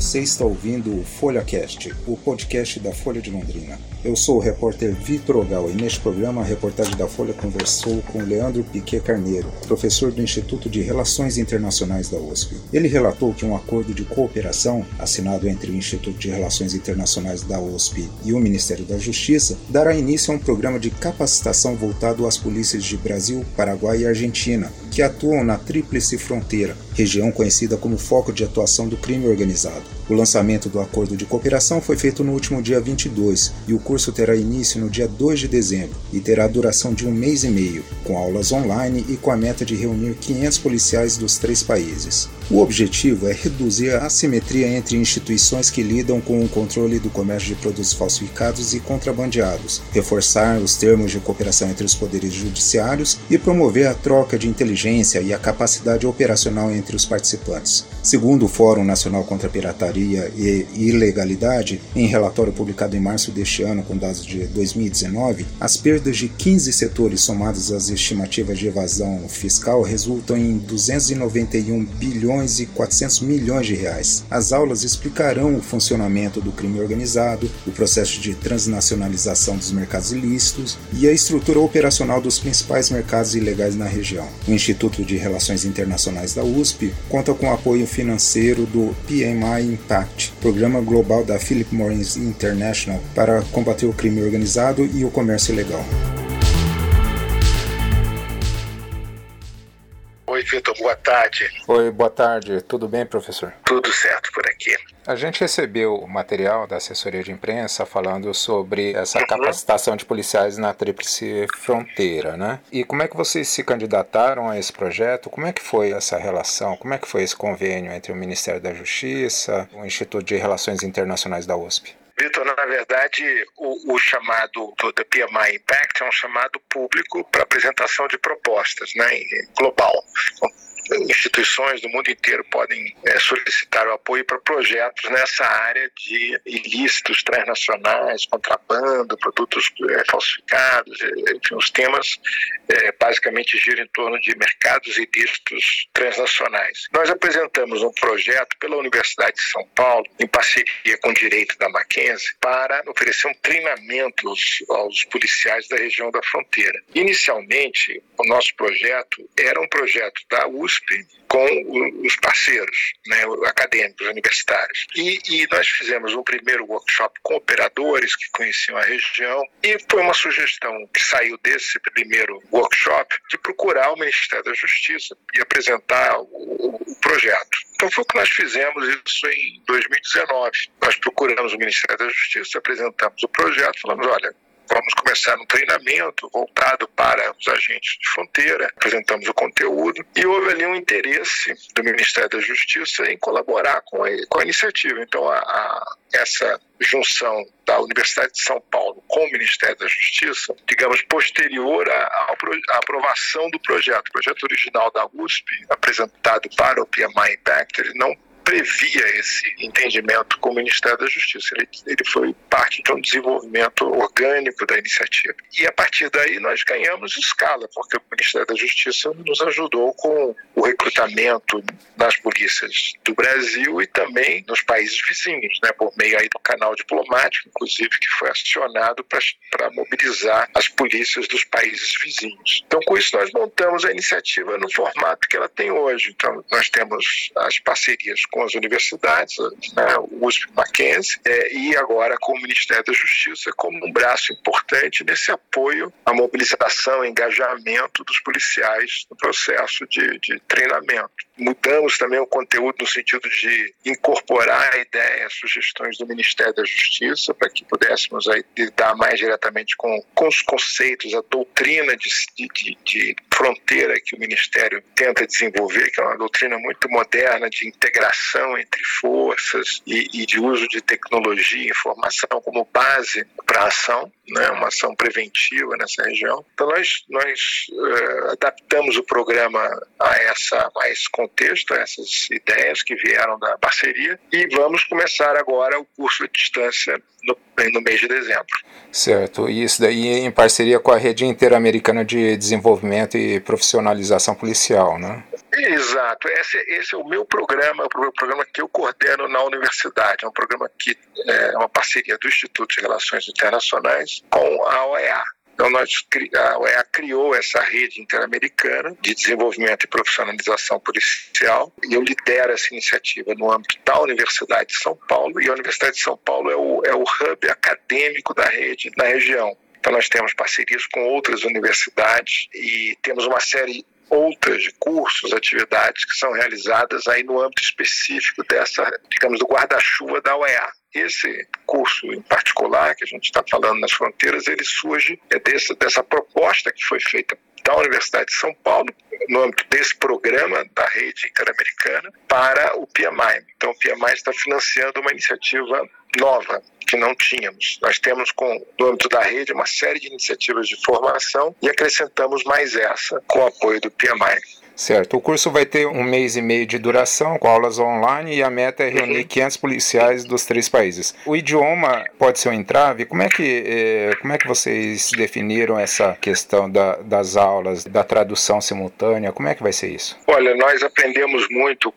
Você está ouvindo o FolhaCast, o podcast da Folha de Londrina. Eu sou o repórter Vitor Ogal e neste programa a reportagem da Folha conversou com Leandro Piquet Carneiro, professor do Instituto de Relações Internacionais da USP. Ele relatou que um acordo de cooperação assinado entre o Instituto de Relações Internacionais da USP e o Ministério da Justiça dará início a um programa de capacitação voltado às polícias de Brasil, Paraguai e Argentina, que atuam na Tríplice Fronteira, região conhecida como foco de atuação do crime organizado. O lançamento do acordo de cooperação foi feito no último dia 22 e o curso terá início no dia 2 de dezembro e terá duração de um mês e meio, com aulas online e com a meta de reunir 500 policiais dos três países. O objetivo é reduzir a assimetria entre instituições que lidam com o controle do comércio de produtos falsificados e contrabandeados, reforçar os termos de cooperação entre os poderes judiciários e promover a troca de inteligência e a capacidade operacional entre os participantes. Segundo o Fórum Nacional contra a Pirataria e Ilegalidade, em relatório publicado em março deste ano com dados de 2019, as perdas de 15 setores somadas às estimativas de evasão fiscal resultam em 291 bilhões e 400 milhões de reais. As aulas explicarão o funcionamento do crime organizado, o processo de transnacionalização dos mercados ilícitos e a estrutura operacional dos principais mercados ilegais na região. O Instituto de Relações Internacionais da USP conta com apoio financeiro do PMI Impact, programa global da Philip Morris International para combater o crime organizado e o comércio ilegal. Oi, Vitor, boa tarde. Oi, boa tarde. Tudo bem, professor? Tudo certo por aqui. A gente recebeu o material da assessoria de imprensa falando sobre essa uhum. capacitação de policiais na Tríplice Fronteira, né? E como é que vocês se candidataram a esse projeto? Como é que foi essa relação? Como é que foi esse convênio entre o Ministério da Justiça, o Instituto de Relações Internacionais da USP? Vitor, na verdade, o, o chamado do PMI Impact é um chamado público para apresentação de propostas, né, global. Então, instituições do mundo inteiro podem é, solicitar o apoio para projetos nessa área de ilícitos transnacionais, contrabando, produtos é, falsificados, é, enfim, os temas é, basicamente giram em torno de mercados ilícitos transnacionais. Nós apresentamos um projeto pela Universidade de São Paulo, em parceria com o Direito da Mackenzie, para oferecer um treinamento aos, aos policiais da região da fronteira. Inicialmente, o nosso projeto era um projeto da USP, com os parceiros né, acadêmicos, universitários. E, e, nós fizemos um primeiro workshop com operadores que conheciam a região e foi uma sugestão que saiu desse primeiro workshop de procurar o Ministério da Justiça e apresentar o, o projeto. Então foi o que nós fizemos isso em 2019. Nós procuramos o Ministério da Justiça, apresentamos o projeto, falamos, olha, Vamos começar um treinamento voltado para os agentes de fronteira, apresentamos o conteúdo e houve ali um interesse do Ministério da Justiça em colaborar com a, com a iniciativa. Então, a, a, essa junção da Universidade de São Paulo com o Ministério da Justiça, digamos, posterior à, à aprovação do projeto. O projeto original da USP, apresentado para o PMI Impact, ele não previa esse entendimento com o Ministério da Justiça. Ele, ele foi parte de um desenvolvimento orgânico da iniciativa. E a partir daí nós ganhamos escala, porque o Ministério da Justiça nos ajudou com o recrutamento nas polícias do Brasil e também nos países vizinhos, né, por meio aí do canal diplomático, inclusive, que foi acionado para mobilizar as polícias dos países vizinhos. Então, com isso, nós montamos a iniciativa no formato que ela tem hoje. Então, nós temos as parcerias com as universidades, né, USP Mackenzie, é, e agora com o Ministério da Justiça como um braço importante nesse apoio à mobilização engajamento dos policiais no processo de, de treinamento. Mudamos também o conteúdo no sentido de incorporar ideias, sugestões do Ministério da Justiça para que pudéssemos aí lidar mais diretamente com, com os conceitos, a doutrina de, de, de fronteira que o Ministério tenta desenvolver, que é uma doutrina muito moderna de integração comunicação entre forças e, e de uso de tecnologia e informação como base para a ação. né, uma ação preventiva nessa região. Então nós, nós uh, adaptamos o programa a essa mais contexto, a essas ideias que vieram da parceria e vamos começar agora o curso à distância no, no mês de dezembro. Certo, e isso daí em parceria com a Rede Interamericana de Desenvolvimento e Profissionalização Policial, né? Exato, esse, esse é o meu programa, o programa que eu coordeno na universidade. É um programa que é uma parceria do Instituto de Relações Internacionais com a OEA. Então, nós, a OEA criou essa rede interamericana de desenvolvimento e profissionalização policial e eu lidero essa iniciativa no âmbito da Universidade de São Paulo e a Universidade de São Paulo é o, é o hub acadêmico da rede na região. Então, nós temos parcerias com outras universidades e temos uma série outras cursos, atividades que são realizadas aí no âmbito específico dessa, digamos, do guarda-chuva da OEA. Esse curso em particular, que a gente está falando nas fronteiras, ele surge é dessa, dessa proposta que foi feita da Universidade de São Paulo, no âmbito desse programa da rede interamericana, para o PMI. Então, o PMI está financiando uma iniciativa nova, que não tínhamos. Nós temos, com, no âmbito da rede, uma série de iniciativas de formação e acrescentamos mais essa com o apoio do PMI. Certo. O curso vai ter um mês e meio de duração, com aulas online, e a meta é reunir 500 uhum. policiais dos três países. O idioma pode ser um entrave? Como é que, eh, como é que vocês definiram essa questão da, das aulas, da tradução simultânea? Como é que vai ser isso? Olha, nós aprendemos muito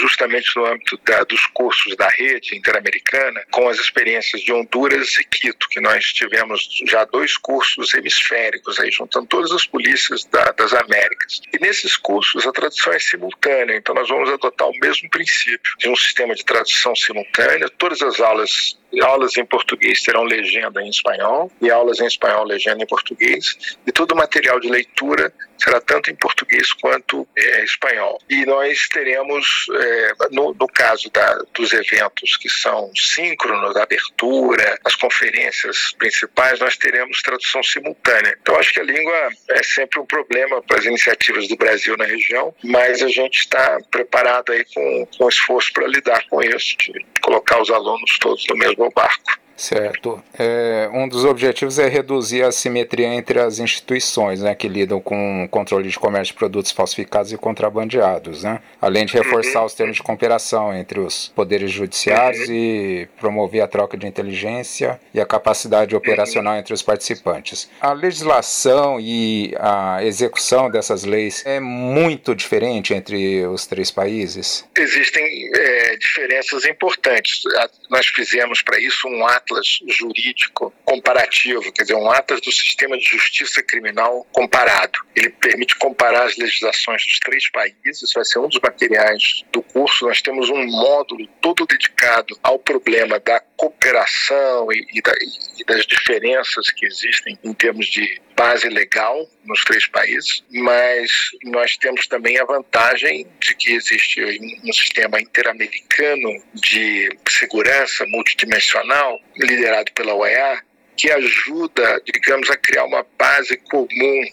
justamente no âmbito da, dos cursos da rede interamericana, com as experiências de Honduras e Quito, que nós tivemos já dois cursos hemisféricos, aí, juntando todas as polícias da, das Américas. E nesses cursos, a tradução é simultânea, então nós vamos adotar o mesmo princípio de um sistema de tradução simultânea. Todas as aulas aulas em português terão legenda em espanhol e aulas em espanhol legenda em português e todo o material de leitura será tanto em português quanto é, espanhol. E nós teremos, é, no, no, caso da, dos eventos que são síncronos, abertura, as conferências principais, nós teremos tradução simultânea. Então, acho que a língua é sempre um problema para as iniciativas do Brasil na região, mas a gente está preparado aí com, com esforço para lidar com isso, de colocar os alunos todos no mesmo barco. Certo. É, um dos objetivos é reduzir a simetria entre as instituições né, que lidam com o controle de comércio de produtos falsificados e contrabandeados, né? além de reforçar uhum. os termos de cooperação entre os poderes judiciários uhum. e promover a troca de inteligência e a capacidade operacional uhum. entre os participantes. A legislação e a execução dessas leis é muito diferente entre os três países? Existem é, diferenças importantes. Nós fizemos para isso um ato atlas jurídico comparativo, quer dizer, um atlas do sistema de justiça criminal comparado. Ele permite comparar as legislações dos três países, isso vai ser um dos materiais do curso. Nós temos um módulo todo dedicado ao problema da cooperação e, e, da, e das diferenças que existem em termos de base legal nos três países, mas nós temos também a vantagem de que existe um sistema interamericano de segurança multidimensional liderado pela OEA, que ajuda, digamos, a criar uma base comum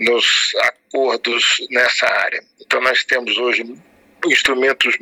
nos acordos nessa área. Então, nós temos hoje instrumentos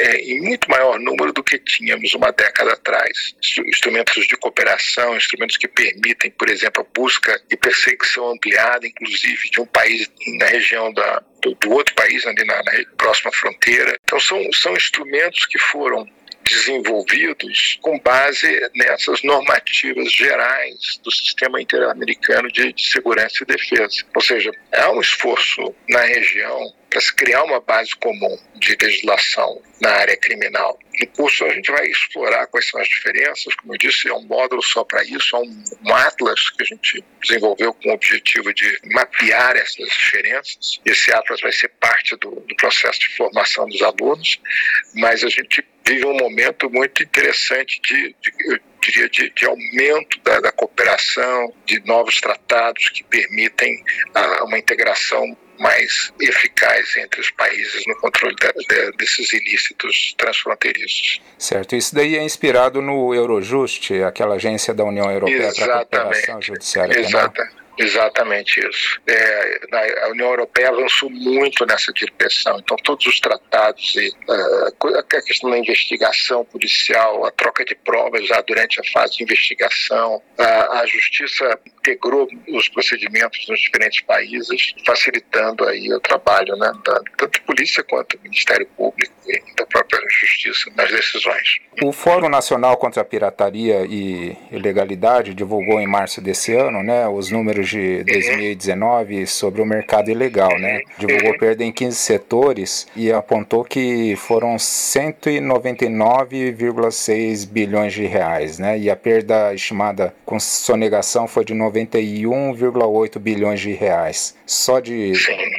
é, em muito maior número do que tínhamos uma década atrás. Instrumentos de cooperação, instrumentos que permitem, por exemplo, a busca e perseguição ampliada, inclusive de um país na região da, do, do outro país, ali na, na próxima fronteira. Então, são, são instrumentos que foram desenvolvidos com base nessas normativas gerais do sistema interamericano de, de segurança e defesa. Ou seja, há um esforço na região para se criar uma base comum de legislação na área criminal. No curso a gente vai explorar quais são as diferenças, como eu disse, é um módulo só para isso, é um, atlas que a gente desenvolveu com o objetivo de mapear essas diferenças. Esse atlas vai ser parte do, do processo de formação dos alunos, mas a gente vive um momento muito interessante de, de diria, de, de aumento da, da, cooperação, de novos tratados que permitem a, uma integração mais eficaz entre os países no controle de, de, desses ilícitos transfronteiriços. Certo. Isso daí é inspirado no Eurojust, aquela agência da União Europeia para a cooperação judiciária Exata, Exatamente isso. É, a União Europeia avançou muito nessa direção. Então, todos os tratados e uh, a questão da investigação policial, a troca de provas já durante a fase de investigação, a, a justiça integrou os procedimentos nos diferentes países, facilitando aí o trabalho, né, da, tanto polícia quanto Ministério Público e da própria Justiça nas decisões. O Fórum Nacional contra a Pirataria e Ilegalidade divulgou em março desse ano, né, os números de 2019 sobre o mercado ilegal, né? Divulgou perda em 15 setores e apontou que foram 199,6 bilhões de reais, né? E a perda estimada com sonegação foi de 91,8 bilhões de reais. Só de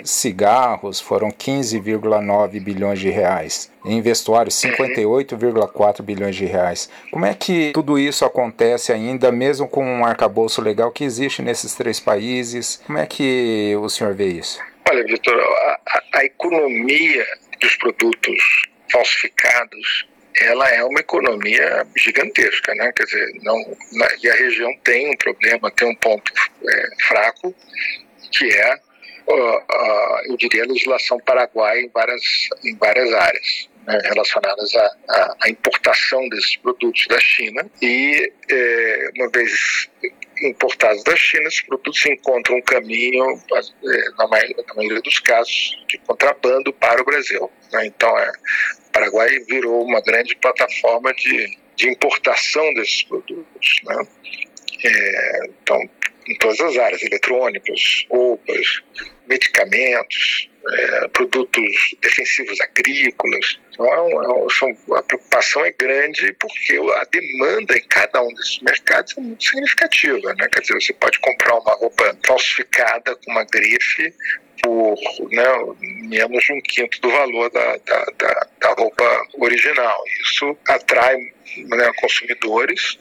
cigarros foram 15,9 bilhões de reais. Em vestuário, 58,4 bilhões de reais. Como é que tudo isso acontece ainda, mesmo com um arcabouço legal que existe nesses três países? Como é que o senhor vê isso? Olha, Vitor, a, a economia dos produtos falsificados ela é uma economia gigantesca, né? Quer dizer, não, e a região tem um problema, tem um ponto é, fraco, que é, eu diria, a legislação paraguaia em várias, em várias áreas. Né, relacionadas à, à, importação desses produtos da China e é, uma vez importados da China, esses produtos encontram um caminho, é, na maioria, na maioria dos casos, de contrabando para o Brasil. Né? Então, é, o Paraguai virou uma grande plataforma de, de importação desses produtos. Né? É, então, em todas as áreas, eletrônicos, roupas, medicamentos, é, produtos defensivos agrícolas. Então, é a preocupação é grande porque a demanda em cada um desses mercados é muito significativa. Né? Quer dizer, você pode comprar uma roupa falsificada com uma grife por né, menos de um quinto do valor da, da, da, da roupa original. Isso atrai né, consumidores.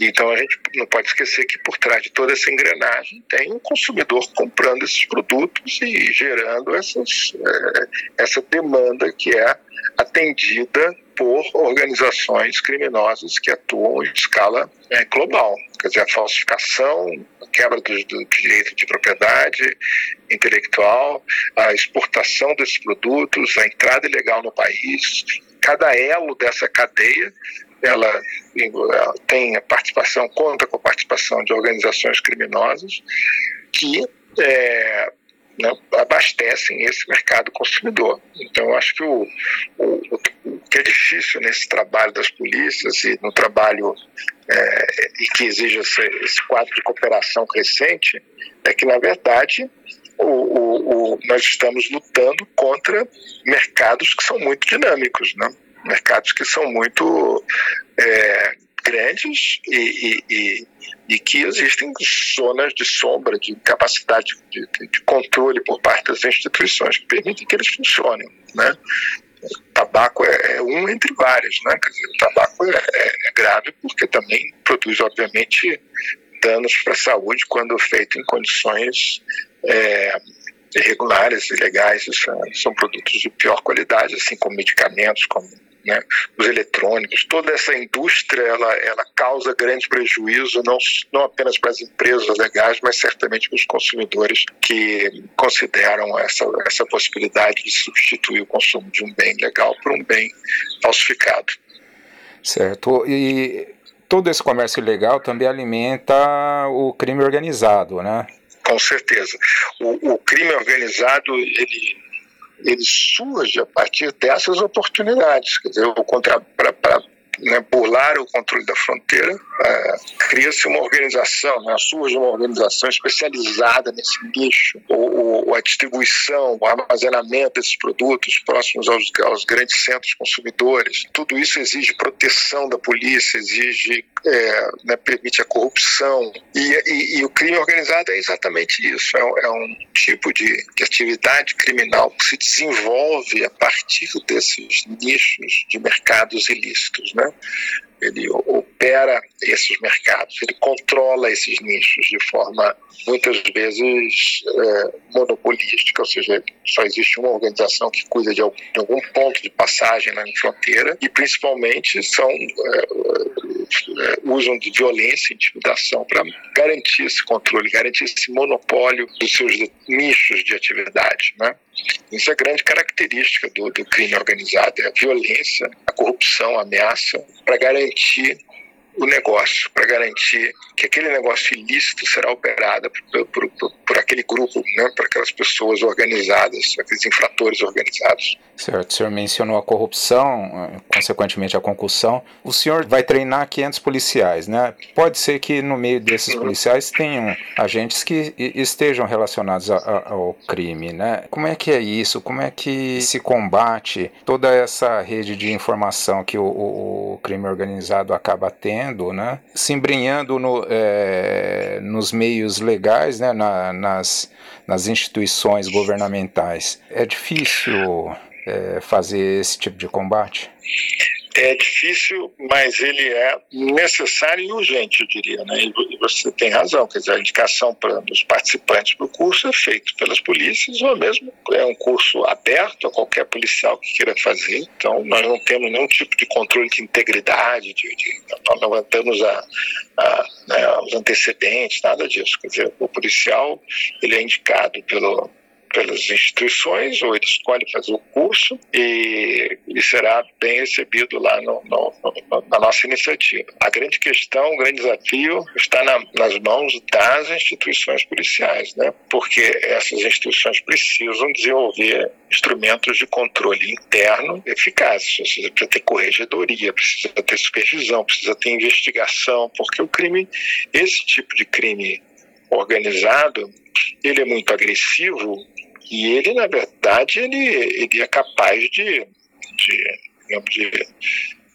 Então a gente não pode esquecer que por trás de toda essa engrenagem tem um consumidor comprando esses produtos e gerando essas, é, essa demanda que é atendida por organizações criminosas que atuam em escala é, global. Quer dizer, a falsificação, a quebra do, do direito de propriedade intelectual, a exportação desses produtos, a entrada ilegal no país, cada elo dessa cadeia ela, tem a participação, conta com a participação de organizações criminosas que é, né, abastecem esse mercado consumidor. Então, acho que o, o, o, que é difícil nesse trabalho das polícias e no trabalho é, e que exige esse, esse, quadro de cooperação crescente é que, na verdade, o, nós estamos lutando contra mercados que são muito dinâmicos, né? Mercados que são muito é, grandes e, e, e, que existem zonas de sombra, de capacidade de, de, controle por parte das instituições que permitem que eles funcionem. Né? O tabaco é, é um entre vários, né? Quer dizer, o tabaco é, é, é grave porque também produz, obviamente, danos para a saúde quando feito em condições é, irregulares, ilegais, são, são produtos de pior qualidade, assim como medicamentos, como né, os eletrônicos, toda essa indústria ela, ela causa grande prejuízo não, não apenas para as empresas legais, mas certamente para os consumidores que consideram essa, essa possibilidade de substituir o consumo de um bem legal por um bem falsificado. Certo. E todo esse comércio ilegal também alimenta o crime organizado, né? Com certeza. O, o crime organizado, ele ele surge a partir dessas oportunidades. Quer dizer, para né, burlar o controle da fronteira, é, cria-se uma organização, né, surge uma organização especializada nesse nicho, ou, ou, a distribuição, o armazenamento desses produtos próximos aos, aos, grandes centros consumidores. Tudo isso exige proteção da polícia, exige, é, né, permite a corrupção. E, e, e, o crime organizado é exatamente isso, é, é um tipo de, de atividade criminal que se desenvolve a partir desses nichos de mercados ilícitos. Né? Ele opera esses mercados, ele controla esses nichos de forma muitas vezes é, monopolística, ou seja, só existe uma organização que cuida de algum, de algum ponto de passagem na fronteira e principalmente são é, é, usam de violência e intimidação para garantir esse controle, garantir esse monopólio dos seus nichos de atividade, né? Isso é grande característica do, do crime organizado, é a violência, a corrupção, a ameaça para garantir o negócio, para garantir que aquele negócio ilícito será operado por, por, por, por aquele grupo, né, por aquelas pessoas organizadas, aqueles infratores organizados. Certo, o senhor mencionou a corrupção, consequentemente a concussão. O senhor vai treinar 500 policiais, né? Pode ser que no meio desses policiais tenham agentes que estejam relacionados a, a, ao crime, né? Como é que é isso? Como é que se combate toda essa rede de informação que o, o, o crime organizado acaba tendo, né? Se embrenhando no, é, nos meios legais, né? Na, nas, nas instituições governamentais. É difícil é, fazer esse tipo de combate? É difícil, mas ele é necessário e urgente, eu diria. Né? E você tem razão, quer dizer, a indicação para os participantes do curso é feita pelas polícias, ou mesmo é um curso aberto a qualquer policial que queira fazer. Então, nós não temos nenhum tipo de controle de integridade, de, de, nós não levantamos a, a, né, os antecedentes, nada disso. Quer dizer, o policial ele é indicado pelo pelas instituições, ou ele escolhe fazer o curso e, e será bem recebido lá no, no, no, na nossa iniciativa. A grande questão, o grande desafio está na, nas mãos das instituições policiais, né? porque essas instituições precisam desenvolver instrumentos de controle interno eficazes. Seja, precisa ter corregedoria, precisa ter supervisão, precisa ter investigação, porque o crime, esse tipo de crime organizado, ele é muito agressivo e ele, na verdade, ele, ele é capaz de, de, de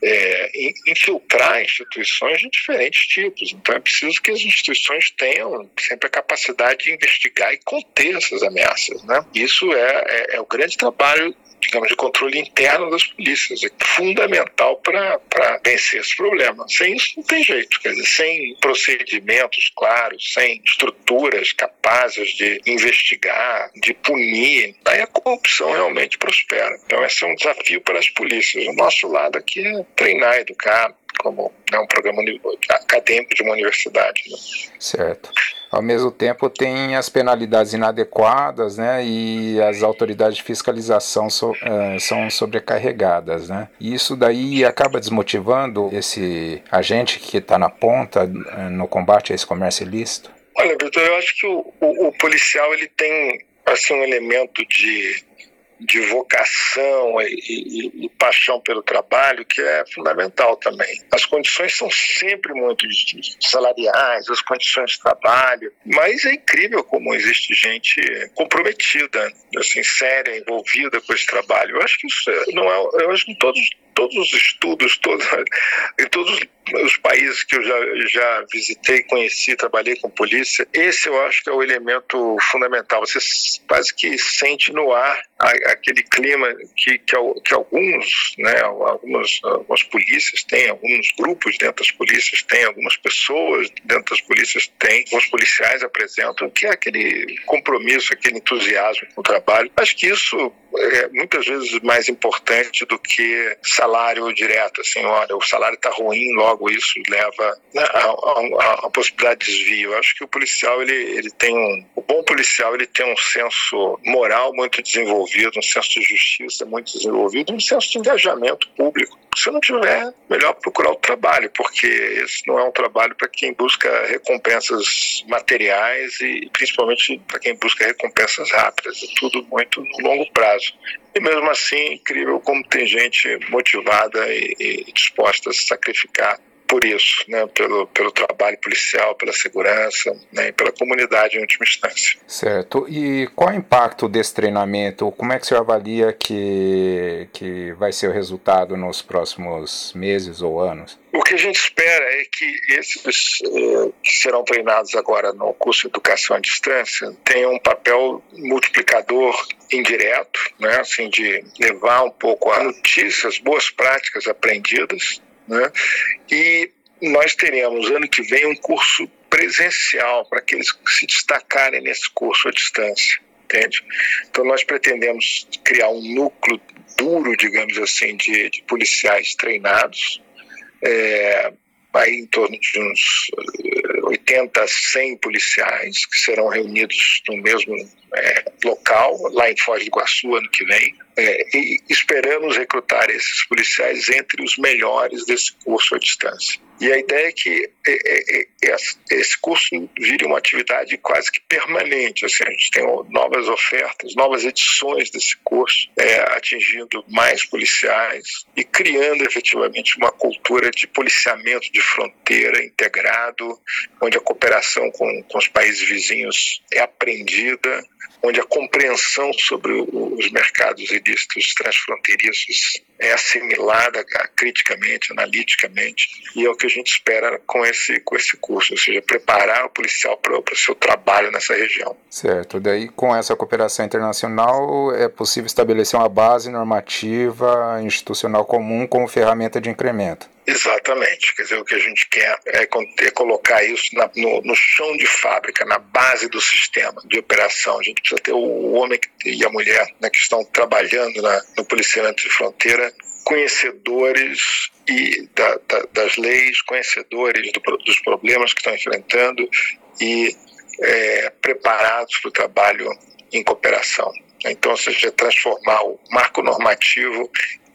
é, infiltrar instituições de diferentes tipos. Então é preciso que as instituições tenham sempre a capacidade de investigar e conter essas ameaças. Né? Isso é, é, é o grande trabalho digamos, de controle interno das polícias. É fundamental para vencer esse problema. Sem isso não tem jeito. Quer dizer, sem procedimentos claros, sem estruturas capazes de investigar, de punir, aí a corrupção realmente prospera. Então esse é um desafio para as polícias. O nosso lado aqui é treinar, educar, como né, um programa acadêmico de uma universidade. Né? Certo. Ao mesmo tempo, tem as penalidades inadequadas, né, e as autoridades de fiscalização so, uh, são sobrecarregadas, né. E isso daí acaba desmotivando esse agente que está na ponta uh, no combate a esse comércio ilícito. Olha, Vitor, eu acho que o, o, o policial ele tem assim um elemento de de vocação e, e, e, paixão pelo trabalho que é fundamental também. As condições são sempre muito salariais, as condições de trabalho, mas é incrível como existe gente comprometida, assim, séria, envolvida com esse trabalho. Eu acho que isso é, não é, eu acho que todos todos os estudos, todos, em todos os países que eu já, já visitei, conheci, trabalhei com polícia, esse eu acho que é o elemento fundamental. Você quase que sente no ar aquele clima que, que, que alguns, né, algumas, algumas polícias têm, alguns grupos dentro das polícias têm, algumas pessoas dentro das polícias têm, alguns policiais apresentam, que é aquele compromisso, aquele entusiasmo com o trabalho. Acho que isso é muitas vezes mais importante do que salário direto, assim, olha, o salário está ruim, logo isso leva né, a, possibilidade de desvio. Eu acho que o policial, ele, ele tem um, o bom policial, ele tem um senso moral muito desenvolvido, um senso de justiça muito desenvolvido, um senso de engajamento público. Se não tiver, melhor procurar o trabalho, porque esse não é um trabalho para quem busca recompensas materiais e principalmente para quem busca recompensas rápidas. É tudo muito no longo prazo. E mesmo assim, incrível como tem gente motivada e, e disposta a se sacrificar por isso, né, pelo, pelo trabalho policial, pela segurança né, e pela comunidade em última instância. Certo. E qual é o impacto desse treinamento? Como é que você avalia que, que vai ser o resultado nos próximos meses ou anos? O que a gente espera é que esses uh, que serão treinados agora no curso de educação à distância tenham um papel multiplicador indireto, né, assim, de levar um pouco a notícias, boas práticas aprendidas Né? E nós teremos ano que vem um curso presencial para aqueles que se destacarem nesse curso à distância, entende? Então nós pretendemos criar um núcleo duro, digamos assim, de, de policiais treinados, é, aí em torno de uns 80 a 100 policiais que serão reunidos no mesmo é, local, lá em Foz do Iguaçu, ano que vem, é, e esperamos recrutar esses policiais entre os melhores desse curso à distância. E a ideia é que é, é, é, esse curso vire uma atividade quase que permanente. Assim, a gente tem novas ofertas, novas edições desse curso, é, atingindo mais policiais e criando efetivamente uma cultura de policiamento de fronteira integrado, onde a cooperação com, com os países vizinhos é aprendida, onde a compreensão sobre os mercados transfronteiriços é assimilada criticamente, analiticamente, e é o que a gente espera com esse, com esse curso, ou seja, preparar o policial para o seu trabalho nessa região. Certo, daí com essa cooperação internacional é possível estabelecer uma base normativa institucional comum como ferramenta de incremento. Exatamente. Quer dizer, o que a gente quer é, é colocar isso na, no, no, chão de fábrica, na base do sistema de operação. A gente precisa ter o homem e a mulher né, que estão trabalhando na, no policiamento de fronteira conhecedores e da, da, das leis, conhecedores do, dos problemas que estão enfrentando e é, preparados para o trabalho em cooperação. Então, ou seja, transformar o marco normativo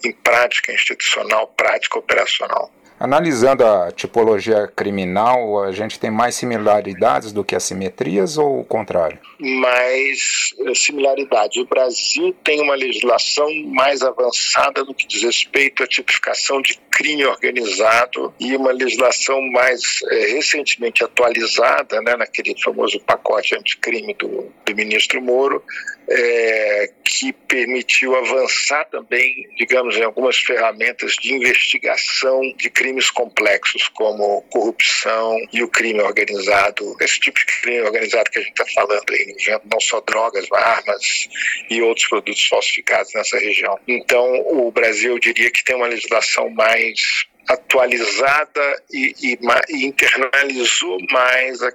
em prática institucional, prática operacional. Analisando a tipologia criminal, a gente tem mais similaridades do que assimetrias ou o contrário? Mais eh, similaridade. O Brasil tem uma legislação mais avançada no que diz respeito à tipificação de crime organizado e uma legislação mais é, recentemente atualizada, né, naquele famoso pacote anticrime do, do ministro Moro, é, que permitiu avançar também, digamos, em algumas ferramentas de investigação de crimes complexos, como corrupção e o crime organizado, esse tipo de crime organizado que a gente está falando aí, não só drogas, armas e outros produtos falsificados nessa região. Então, o Brasil, eu diria que tem uma legislação mais atualizada e, e, e internalizou mais a,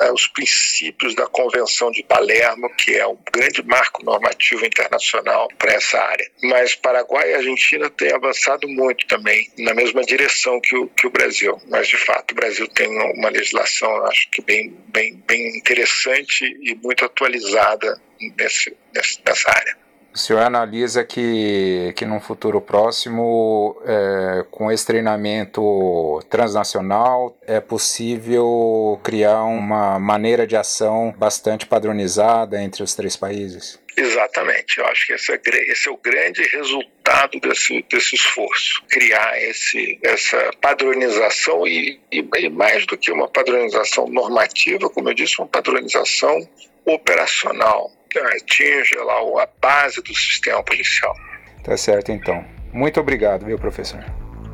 a, os princípios da Convenção de Palermo, que é um grande marco normativo internacional para essa área. Mas Paraguai e Argentina têm avançado muito também na mesma direção que o, que o Brasil. Mas, de fato, o Brasil tem uma legislação, acho que bem, bem, bem interessante e muito atualizada nesse, nessa área. O senhor analisa que, que num futuro próximo, é, com esse treinamento transnacional, é possível criar uma maneira de ação bastante padronizada entre os três países? Exatamente, eu acho que esse é, esse é o grande resultado desse, desse esforço, criar esse, essa padronização e, e, e mais do que uma padronização normativa, como eu disse, uma padronização operacional que atinge lá a base do sistema policial. Tá certo, então. Muito obrigado, viu, professor?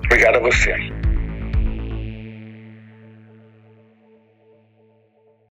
Obrigado a você.